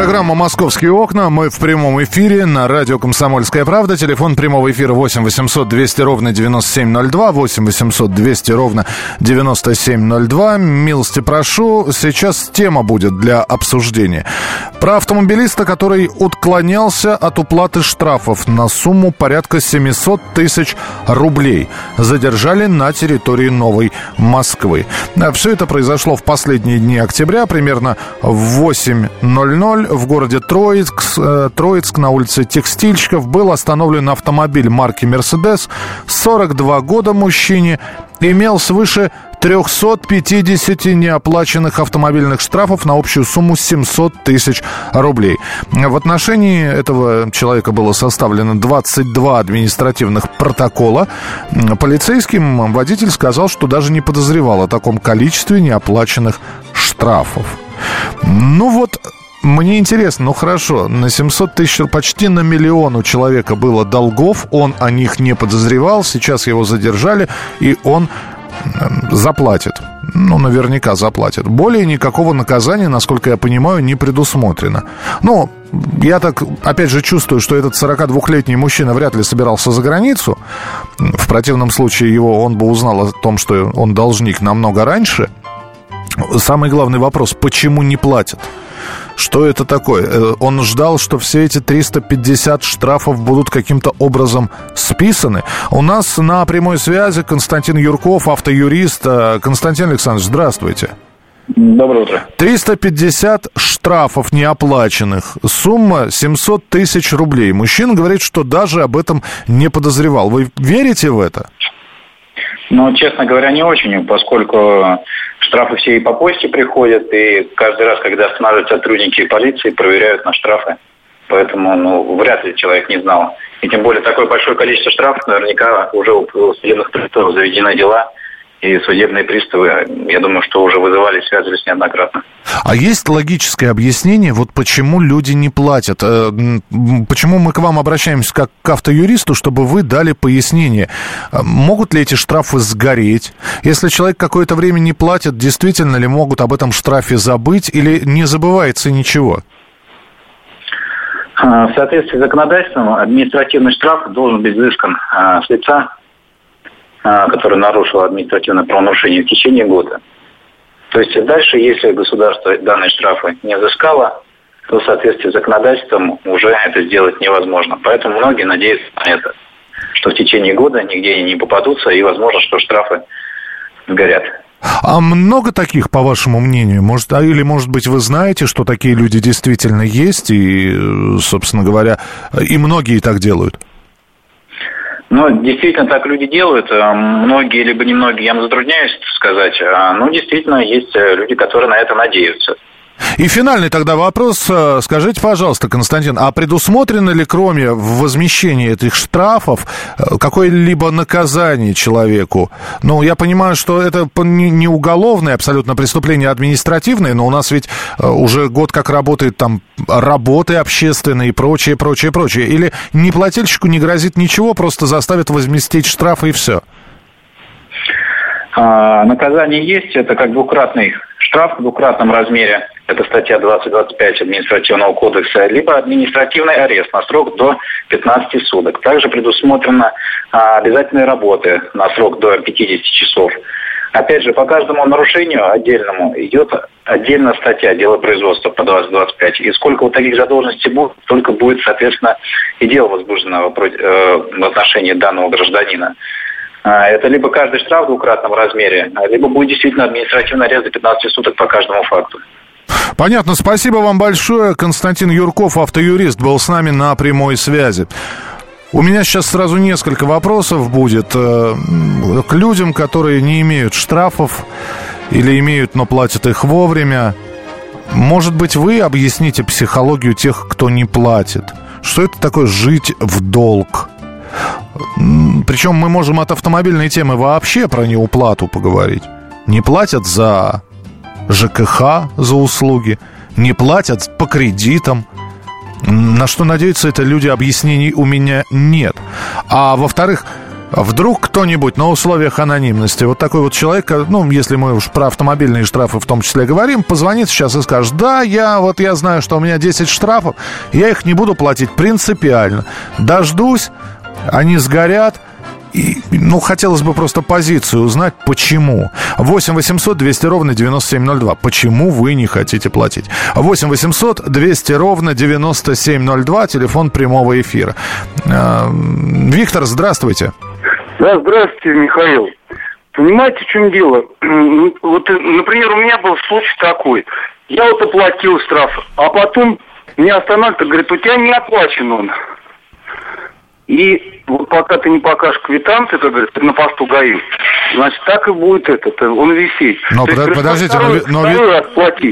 Программа «Московские окна». Мы в прямом эфире на радио «Комсомольская правда». Телефон прямого эфира 8 800 200 ровно 9702. 8 800 200 ровно 9702. Милости прошу. Сейчас тема будет для обсуждения. Про автомобилиста, который отклонялся от уплаты штрафов на сумму порядка 700 тысяч рублей. Задержали на территории Новой Москвы. Все это произошло в последние дни октября, примерно в 8.00 в городе Троицк, э, Троицк на улице Текстильщиков был остановлен автомобиль марки «Мерседес». 42 года мужчине имел свыше 350 неоплаченных автомобильных штрафов на общую сумму 700 тысяч рублей. В отношении этого человека было составлено 22 административных протокола. Полицейским водитель сказал, что даже не подозревал о таком количестве неоплаченных штрафов. Ну вот, мне интересно, ну хорошо, на 700 тысяч, почти на миллион у человека было долгов, он о них не подозревал, сейчас его задержали, и он заплатит. Ну, наверняка заплатит. Более никакого наказания, насколько я понимаю, не предусмотрено. Ну, я так, опять же, чувствую, что этот 42-летний мужчина вряд ли собирался за границу. В противном случае его, он бы узнал о том, что он должник намного раньше. Самый главный вопрос, почему не платят? Что это такое? Э, он ждал, что все эти 350 штрафов будут каким-то образом списаны. У нас на прямой связи Константин Юрков, автоюрист. Э, Константин Александрович, здравствуйте. Доброе утро. 350 штрафов неоплаченных. Сумма 700 тысяч рублей. Мужчина говорит, что даже об этом не подозревал. Вы верите в это? Ну, честно говоря, не очень, поскольку Штрафы все и по почте приходят, и каждый раз, когда останавливают сотрудники полиции, проверяют на штрафы. Поэтому ну, вряд ли человек не знал. И тем более такое большое количество штрафов, наверняка уже у судебных приставов заведены дела, и судебные приставы, я думаю, что уже вызывали, связывались неоднократно. А есть логическое объяснение, вот почему люди не платят? Э, почему мы к вам обращаемся как к автоюристу, чтобы вы дали пояснение? Э, могут ли эти штрафы сгореть? Если человек какое-то время не платит, действительно ли могут об этом штрафе забыть или не забывается ничего? А, в соответствии с законодательством административный штраф должен быть взыскан а, с лица а, который нарушил административное правонарушение в течение года. То есть дальше, если государство данные штрафы не взыскало, то в соответствии с законодательством уже это сделать невозможно. Поэтому многие надеются на это, что в течение года нигде они не попадутся, и возможно, что штрафы сгорят. А много таких, по вашему мнению? Может, а, или, может быть, вы знаете, что такие люди действительно есть, и, собственно говоря, и многие так делают? Ну, действительно, так люди делают. Э, многие, либо немногие, я затрудняюсь сказать. Ну, действительно, есть э, люди, которые на это надеются. И финальный тогда вопрос. Э, скажите, пожалуйста, Константин, а предусмотрено ли, кроме возмещения этих штрафов, э, какое-либо наказание человеку? Ну, я понимаю, что это не уголовное абсолютно преступление, а административное, но у нас ведь э, уже год как работает там работы общественные и прочее, прочее, прочее. Или неплательщику не грозит ничего, просто заставят возместить штрафы и все? А, наказание есть, это как двукратный штраф в двукратном размере, это статья 2025 административного кодекса, либо административный арест на срок до 15 суток. Также предусмотрено а, обязательные работы на срок до 50 часов. Опять же, по каждому нарушению отдельному идет отдельная статья дела производства по 2025. И сколько вот таких задолженностей будет, только будет, соответственно, и дело возбуждено в э, отношении данного гражданина. А, это либо каждый штраф в двукратном размере, либо будет действительно административный арест до 15 суток по каждому факту. Понятно. Спасибо вам большое. Константин Юрков, автоюрист, был с нами на прямой связи. У меня сейчас сразу несколько вопросов будет э, к людям, которые не имеют штрафов или имеют, но платят их вовремя. Может быть, вы объясните психологию тех, кто не платит? Что это такое жить в долг? Причем мы можем от автомобильной темы вообще про неуплату поговорить. Не платят за ЖКХ, за услуги, не платят по кредитам. На что надеются это люди, объяснений у меня нет. А во-вторых, вдруг кто-нибудь на условиях анонимности, вот такой вот человек, ну, если мы уж про автомобильные штрафы в том числе говорим, позвонит сейчас и скажет, да, я вот я знаю, что у меня 10 штрафов, я их не буду платить принципиально. Дождусь, они сгорят, и, ну, хотелось бы просто позицию узнать, почему. 8 800 200 ровно 9702. Почему вы не хотите платить? 8 800 200 ровно 9702. Телефон прямого эфира. Э, Виктор, здравствуйте. Да, здравствуйте, Михаил. Понимаете, в чем дело? Вот, например, у меня был случай такой. Я вот оплатил штраф, а потом меня останавливает, говорит, у тебя не оплачен он. И вот пока ты не покажешь квитанции, как говорится, на посту ГАИ, значит, так и будет этот, он висеть. Но под, есть, подождите, второй, но,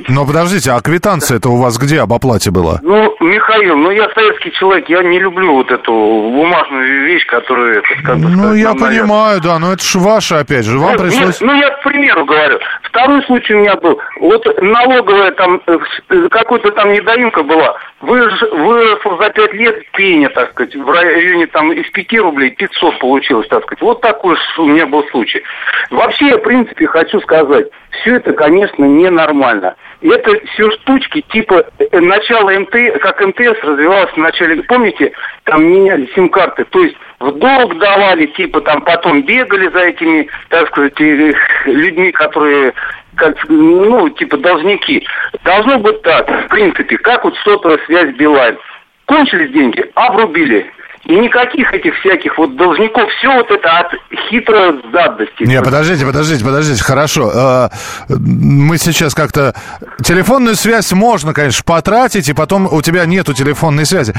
но, подождите, а квитанция это у вас где об оплате была? Ну, Михаил, ну я советский человек, я не люблю вот эту бумажную вещь, которую, это, как бы Ну, я понимаю, да, но это же ваше, опять же, вам ну, пришлось... Нет, ну, я к примеру говорю. Второй случай у меня был. Вот налоговая там, э, какой-то там недоимка была. Выросла за пять лет пеня, так сказать, в районе там из 5 рублей 500 получилось, так сказать. Вот такой у меня был случай. Вообще, я, в принципе, хочу сказать, все это, конечно, ненормально. Это все штучки типа э, начала МТ, как МТС развивалась в начале, помните, там меняли сим-карты, то есть в долг давали, типа там потом бегали за этими, так сказать, э, людьми, которые как, ну, типа должники. Должно быть так, в принципе, как вот сотовая связь Билайн. Кончились деньги, обрубили. И никаких этих всяких вот должников, все вот это от хитрой задности. Не, подождите, подождите, подождите, хорошо. А, мы сейчас как-то... Телефонную связь можно, конечно, потратить, и потом у тебя нету телефонной связи.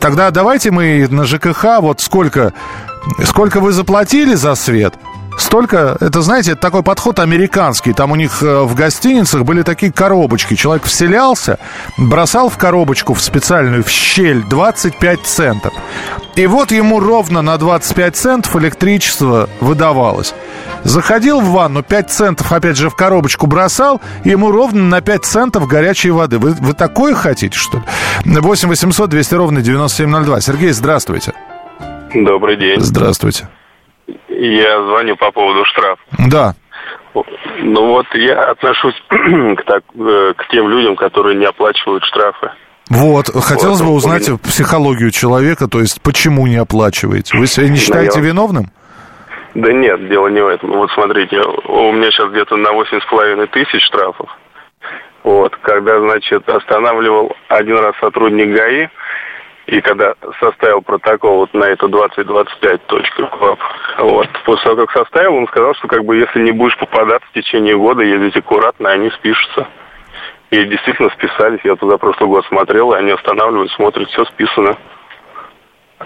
Тогда давайте мы на ЖКХ, вот сколько... Сколько вы заплатили за свет? Столько, это, знаете, это такой подход американский. Там у них э, в гостиницах были такие коробочки. Человек вселялся, бросал в коробочку в специальную, в щель 25 центов. И вот ему ровно на 25 центов электричество выдавалось. Заходил в ванну, 5 центов, опять же, в коробочку бросал, ему ровно на 5 центов горячей воды. Вы, вы такое хотите, что ли? 8 800 200 ровно 9702. Сергей, здравствуйте. Добрый день. Здравствуйте. Я звоню по поводу штрафа. Да. Ну вот я отношусь к, так, э, к тем людям, которые не оплачивают штрафы. Вот, хотелось вот, бы узнать меня... психологию человека, то есть почему не оплачиваете? Вы себя не считаете виновным? Да нет, дело не в этом. Вот смотрите, у меня сейчас где-то на восемь с половиной тысяч штрафов. Вот, когда, значит, останавливал один раз сотрудник ГАИ, и когда составил протокол вот на эту 2025.club, вот, после того, как составил, он сказал, что как бы если не будешь попадаться в течение года, ездить аккуратно, они спишутся. И действительно списались. Я туда прошлый год смотрел, и они останавливают, смотрят, все списано.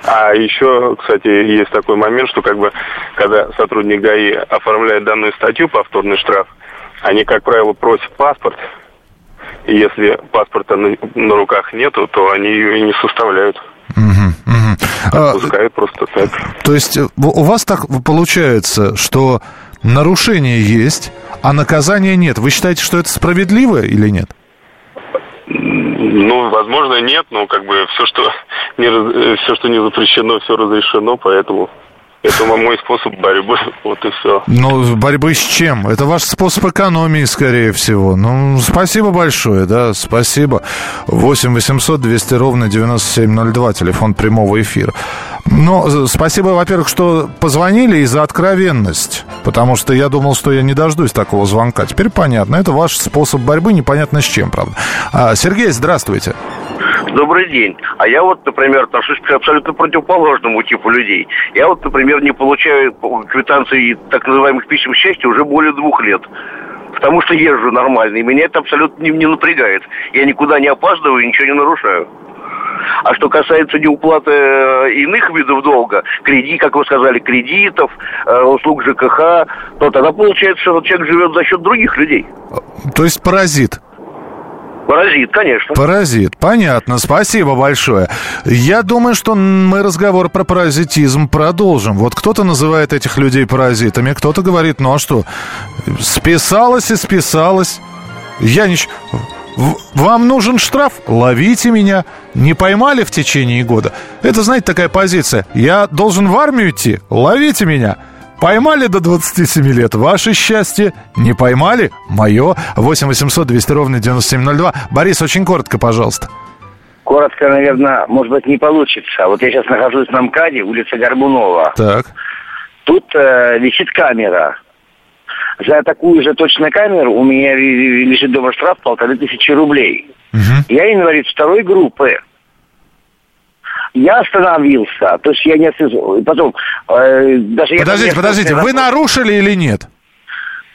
А еще, кстати, есть такой момент, что как бы, когда сотрудник ГАИ оформляет данную статью, повторный штраф, они, как правило, просят паспорт, и если паспорта на, на руках нету, то они ее и не составляют. Угу, угу. Отпускают а, просто так. То есть э, у вас так получается, что нарушение есть, а наказания нет. Вы считаете, что это справедливо или нет? Ну, возможно, нет, но как бы все, что не, э, все, что не запрещено, все разрешено, поэтому это мой способ борьбы, вот и все. Ну, борьбы с чем? Это ваш способ экономии, скорее всего. Ну, спасибо большое, да, спасибо. 8 800 200 ровно 9702, телефон прямого эфира. Ну, спасибо, во-первых, что позвонили и за откровенность, потому что я думал, что я не дождусь такого звонка. Теперь понятно, это ваш способ борьбы, непонятно с чем, правда. А, Сергей, здравствуйте. Добрый день. А я вот, например, отношусь к абсолютно противоположному типу людей. Я вот, например, не получаю квитанции так называемых писем счастья уже более двух лет. Потому что езжу нормально, и меня это абсолютно не, не напрягает. Я никуда не опаздываю, ничего не нарушаю. А что касается неуплаты э, иных видов долга, кредит, как вы сказали, кредитов, э, услуг ЖКХ, то тогда получается, что человек живет за счет других людей. То есть паразит? Паразит, конечно. Паразит, понятно. Спасибо большое. Я думаю, что мы разговор про паразитизм продолжим. Вот кто-то называет этих людей паразитами, кто-то говорит, ну а что, списалось и списалось. Я ничего... Вам нужен штраф? Ловите меня. Не поймали в течение года? Это, знаете, такая позиция. Я должен в армию идти? Ловите меня. Поймали до 27 лет. Ваше счастье. Не поймали? Мое. 8 800 200 ровно 9702. Борис, очень коротко, пожалуйста. Коротко, наверное, может быть, не получится. Вот я сейчас нахожусь на МКАДе, улица Горбунова. Так. Тут э, висит камера. За такую же точно камеру у меня лежит дома штраф полторы тысячи рублей. Угу. Я инвалид второй группы. Я остановился, то есть я не. Потом, э, даже подождите, я, подождите, вы нарушили или нет?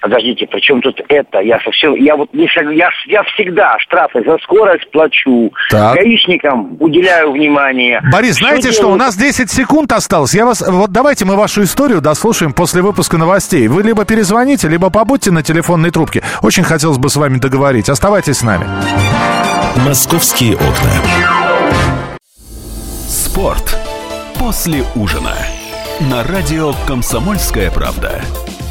Подождите, при чем тут это? Я совсем, я вот не я, я всегда штрафы за скорость плачу, так. гаишникам уделяю внимание. Борис, что знаете делаю? что, у нас 10 секунд осталось. Я вас, вот давайте мы вашу историю дослушаем после выпуска новостей. Вы либо перезвоните, либо побудьте на телефонной трубке. Очень хотелось бы с вами договорить. Оставайтесь с нами. Московские окна. Спорт после ужина. На радио «Комсомольская правда».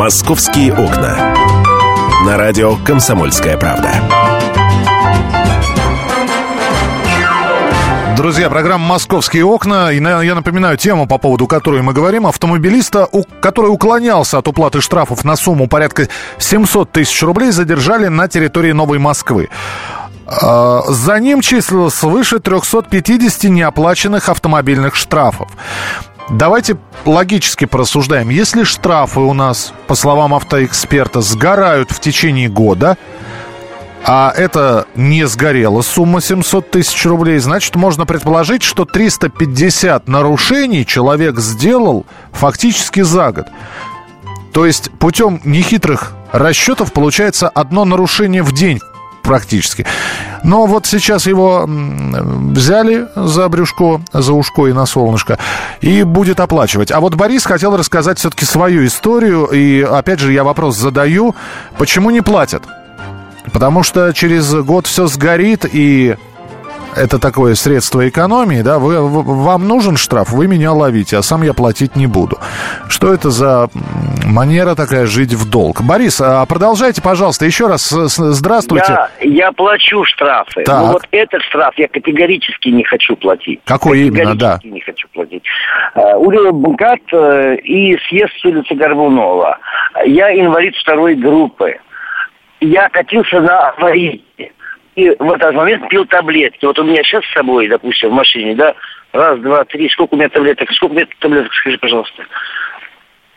«Московские окна». На радио «Комсомольская правда». Друзья, программа «Московские окна». И я напоминаю тему, по поводу которой мы говорим. Автомобилиста, который уклонялся от уплаты штрафов на сумму порядка 700 тысяч рублей, задержали на территории Новой Москвы. А, за ним числилось свыше 350 неоплаченных автомобильных штрафов. Давайте логически порассуждаем. Если штрафы у нас, по словам автоэксперта, сгорают в течение года, а это не сгорела сумма 700 тысяч рублей, значит, можно предположить, что 350 нарушений человек сделал фактически за год. То есть путем нехитрых расчетов получается одно нарушение в день практически. Но вот сейчас его взяли за брюшко, за ушко и на солнышко, и будет оплачивать. А вот Борис хотел рассказать все-таки свою историю, и опять же я вопрос задаю, почему не платят? Потому что через год все сгорит, и это такое средство экономии, да, вы, вам нужен штраф, вы меня ловите, а сам я платить не буду. Что это за манера такая жить в долг? Борис, а продолжайте, пожалуйста, еще раз здравствуйте. Я, я плачу штрафы, так. но вот этот штраф я категорически не хочу платить. Какой именно, да? не хочу платить. Uh, Улица Бункат uh, и съезд с улицы Горбунова. Я инвалид второй группы. Я катился на аварии и в этот момент пил таблетки. Вот у меня сейчас с собой, допустим, в машине, да, раз, два, три, сколько у меня таблеток, сколько у меня таблеток, скажи, пожалуйста.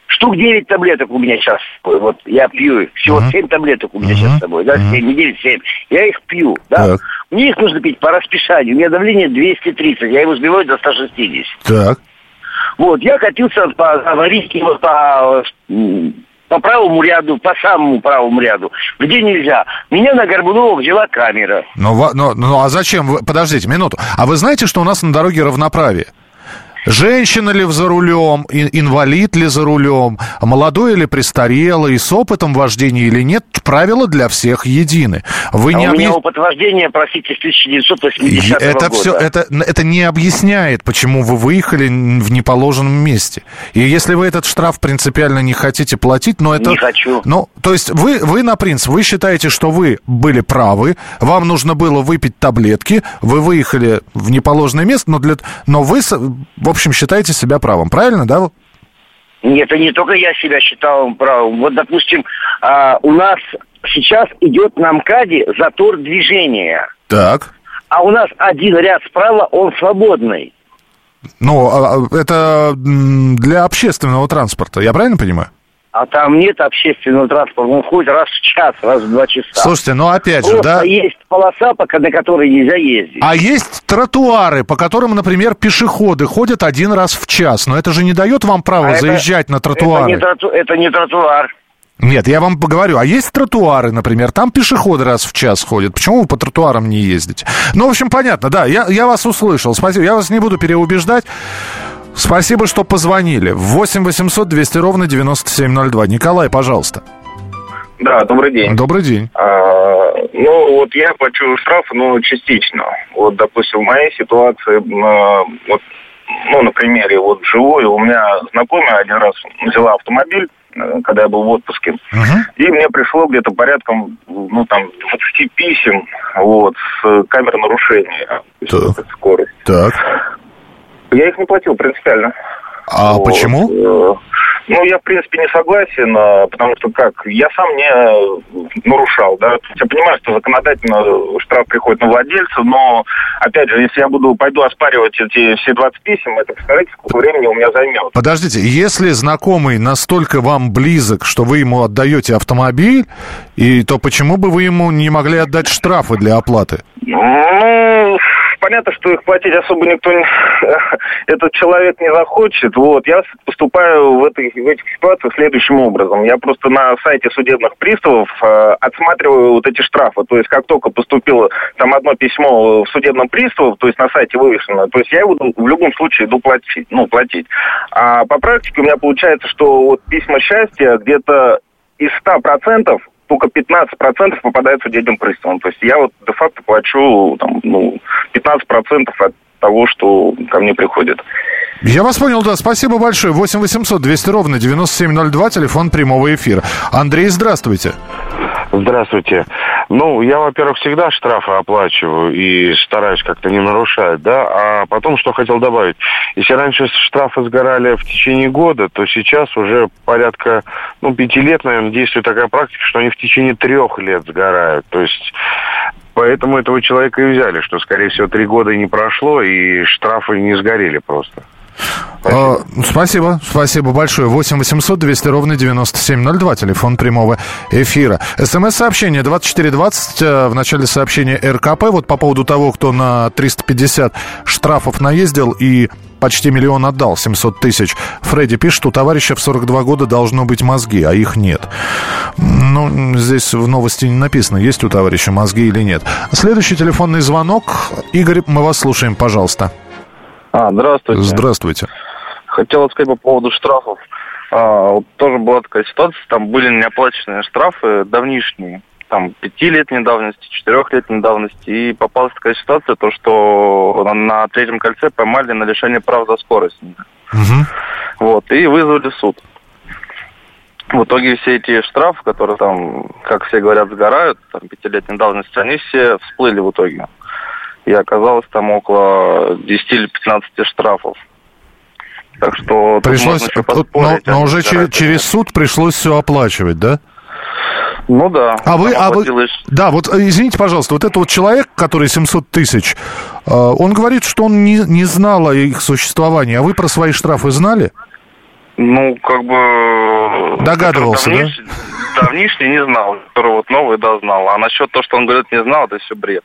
Штук 9 таблеток у меня сейчас. Вот я пью их. Всего uh-huh. 7 таблеток у меня uh-huh. сейчас с собой. Да, uh-huh. 7, не 9, 7. Я их пью. Да? Так. Мне их нужно пить по расписанию. У меня давление 230. Я его сбиваю до 160. Так. Вот, я катился по аварийке, вот по по правому ряду, по самому правому ряду, где нельзя. Меня на Горбунова взяла камера. Ну, ну, ну а зачем? Подождите минуту. А вы знаете, что у нас на дороге равноправие? Женщина ли за рулем, инвалид ли за рулем, молодой или престарелый, с опытом вождения или нет, правила для всех едины. Вы а не у объяс... меня опыт вождения, простите, с 1980 это года. Все, это, это не объясняет, почему вы выехали в неположенном месте. И если вы этот штраф принципиально не хотите платить, но это... Не хочу. Ну, то есть вы, вы на принцип, вы считаете, что вы были правы, вам нужно было выпить таблетки, вы выехали в неположенное место, но, для... но вы, в общем, считаете себя правым. Правильно, да? Нет, это не только я себя считал правым. Вот, допустим, а, у нас сейчас идет на МКАДе затор движения. Так. А у нас один ряд справа, он свободный. Ну, а, а, это для общественного транспорта, я правильно понимаю? А там нет общественного транспорта, он ходит раз в час, раз в два часа. Слушайте, ну опять Просто же, да? есть полоса, пока на которой нельзя ездить. А есть тротуары, по которым, например, пешеходы ходят один раз в час, но это же не дает вам права а заезжать это, на тротуары. Это не, троту, это не тротуар. Нет, я вам поговорю. А есть тротуары, например, там пешеходы раз в час ходят. Почему вы по тротуарам не ездите? Ну, в общем, понятно, да, я, я вас услышал. Спасибо. Я вас не буду переубеждать. Спасибо, что позвонили. 8 800 200 ровно 9702. Николай, пожалуйста. Да, добрый день. Добрый день. А, ну, вот я плачу штраф, но частично. Вот, допустим, в моей ситуации, а, вот, ну, на примере, вот живой, у меня знакомая один раз взяла автомобиль, э, когда я был в отпуске, Угу. и мне пришло где-то порядком, ну, там, 20 писем, вот, с камер нарушения, то есть скорость. Так. Я их не платил принципиально. А Вот. почему? Ну, я, в принципе, не согласен, а, потому что как, я сам не э, нарушал, да. Я понимаю, что законодательно штраф приходит на владельца, но, опять же, если я буду, пойду оспаривать эти все 20 писем, это, представляете, сколько времени у меня займет. Подождите, если знакомый настолько вам близок, что вы ему отдаете автомобиль, и то почему бы вы ему не могли отдать штрафы для оплаты? Ну, понятно, что их платить особо никто не... Этот человек не захочет. Вот. Я поступаю в, этой, в этих ситуациях следующим образом. Я просто на сайте судебных приставов э, отсматриваю вот эти штрафы. То есть, как только поступило там одно письмо в судебном приставе, то есть на сайте вывешено, то есть я его в любом случае иду платить. Ну, платить. А по практике у меня получается, что вот письма счастья где-то из 100% только 15% попадает судебным приставам. То есть я вот де-факто плачу там, ну, 15% от того, что ко мне приходит. Я вас понял, да, спасибо большое. 8 800 200 ровно 9702, телефон прямого эфира. Андрей, здравствуйте. Здравствуйте. Ну, я, во-первых, всегда штрафы оплачиваю и стараюсь как-то не нарушать, да. А потом, что хотел добавить. Если раньше штрафы сгорали в течение года, то сейчас уже порядка, ну, пяти лет, наверное, действует такая практика, что они в течение трех лет сгорают. То есть Поэтому этого человека и взяли, что, скорее всего, три года не прошло, и штрафы не сгорели просто. Спасибо. спасибо, спасибо большое. 8 800 200 ровно 9702, телефон прямого эфира. СМС-сообщение 2420, э, в начале сообщения РКП, вот по поводу того, кто на 350 штрафов наездил и почти миллион отдал, 700 тысяч. Фредди пишет, у товарища в 42 года должно быть мозги, а их нет. Ну, здесь в новости не написано, есть у товарища мозги или нет. Следующий телефонный звонок. Игорь, мы вас слушаем, пожалуйста. А, здравствуйте. Здравствуйте. Хотел сказать по поводу штрафов. А, вот тоже была такая ситуация, там были неоплаченные штрафы давнишние, там пятилетней давности, четырехлетней давности, и попалась такая ситуация, то что на, третьем кольце поймали на лишение прав за скорость. Вот, и вызвали суд. В итоге все эти штрафы, которые там, как все говорят, сгорают, там пятилетней давности, они все всплыли в итоге. И оказалось там около 10 или 15 штрафов. Так что... тут Пришлось, еще но, поспорить, но уже через, через суд пришлось все оплачивать, да? Ну да. А вы, а вы, да, вот э, извините, пожалуйста, вот этот вот человек, который 700 тысяч, э, он говорит, что он не, не знал о их существовании, а вы про свои штрафы знали? Ну, как бы... Догадывался, да? давниш- Давнишний не знал, который вот новый, да, знал. А насчет того, что он говорит, не знал, это все бред.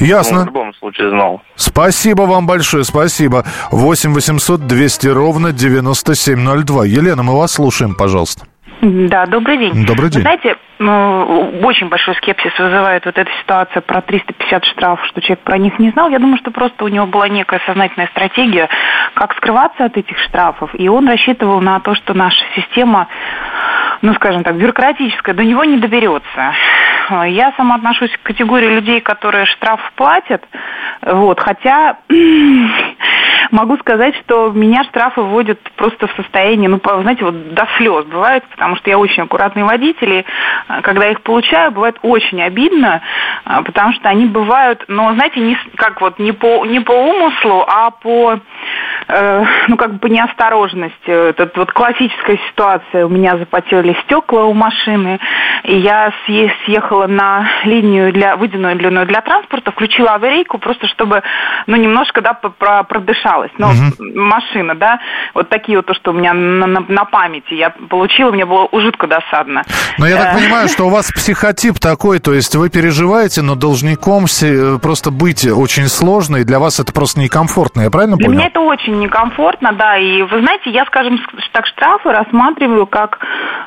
Ясно. Ну, в любом случае знал. Спасибо вам большое, спасибо. 8 800 200 ровно 9702. Елена, мы вас слушаем, пожалуйста. Да, добрый день. Добрый день. Вы знаете, ну, очень большой скепсис вызывает вот эта ситуация про 350 штрафов, что человек про них не знал. Я думаю, что просто у него была некая сознательная стратегия, как скрываться от этих штрафов. И он рассчитывал на то, что наша система, ну, скажем так, бюрократическая, до него не доберется. Я сама отношусь к категории людей, которые штраф платят, вот, хотя могу сказать, что меня штрафы вводят просто в состояние, ну, знаете, вот до слез бывает, потому что я очень аккуратный водитель, и а, когда их получаю, бывает очень обидно, а, потому что они бывают, ну, знаете, не, как вот не по, не по умыслу, а по, э, ну, как бы по неосторожности. Это вот классическая ситуация. У меня запотели стекла у машины, и я съе- съехала на линию для, выделенную для транспорта, включила аварийку, просто чтобы, ну, немножко, да, продышалась. Но машина, да, вот такие вот то, что у меня на, на- на памяти я получила, мне было жутко досадно. Но я так Э, понимаю, что у вас психотип такой, то есть вы переживаете, но должником се- просто быть очень сложно, и для вас это просто некомфортно, я правильно Для понял? меня это очень очень некомфортно, да, и вы знаете, я, скажем так, штрафы рассматриваю как,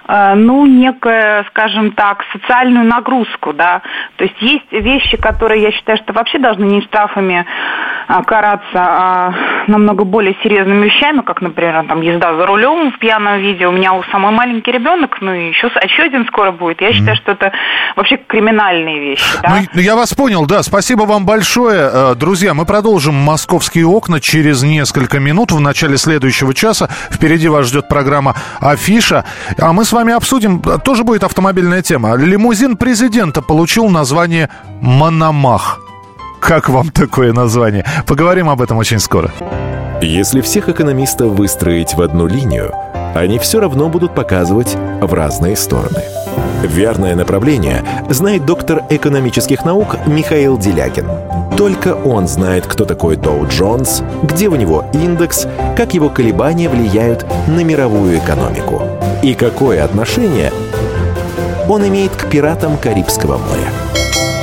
э, ну, некое, скажем так, социальную нагрузку, да, то есть есть вещи, которые я считаю, что вообще должны не штрафами караться, а намного более серьезными вещами, как, например, там, езда за рулем в пьяном виде, у меня у самой маленький ребенок, ну, и еще, еще один скоро будет, я считаю, что это вообще криминальные вещи, да. Ну, я вас понял, да, спасибо вам большое, э, друзья, мы продолжим «Московские окна» через несколько минут в начале следующего часа, впереди вас ждет программа «Афиша», а мы с вами обсудим, тоже будет автомобильная тема, лимузин президента получил название «Мономах». Как вам такое название? Поговорим об этом очень скоро. Если всех экономистов выстроить в одну линию, они все равно будут показывать в разные стороны. Верное направление знает доктор экономических наук Михаил Делякин. Только он знает, кто такой Доу Джонс, где у него индекс, как его колебания влияют на мировую экономику и какое отношение он имеет к пиратам Карибского моря.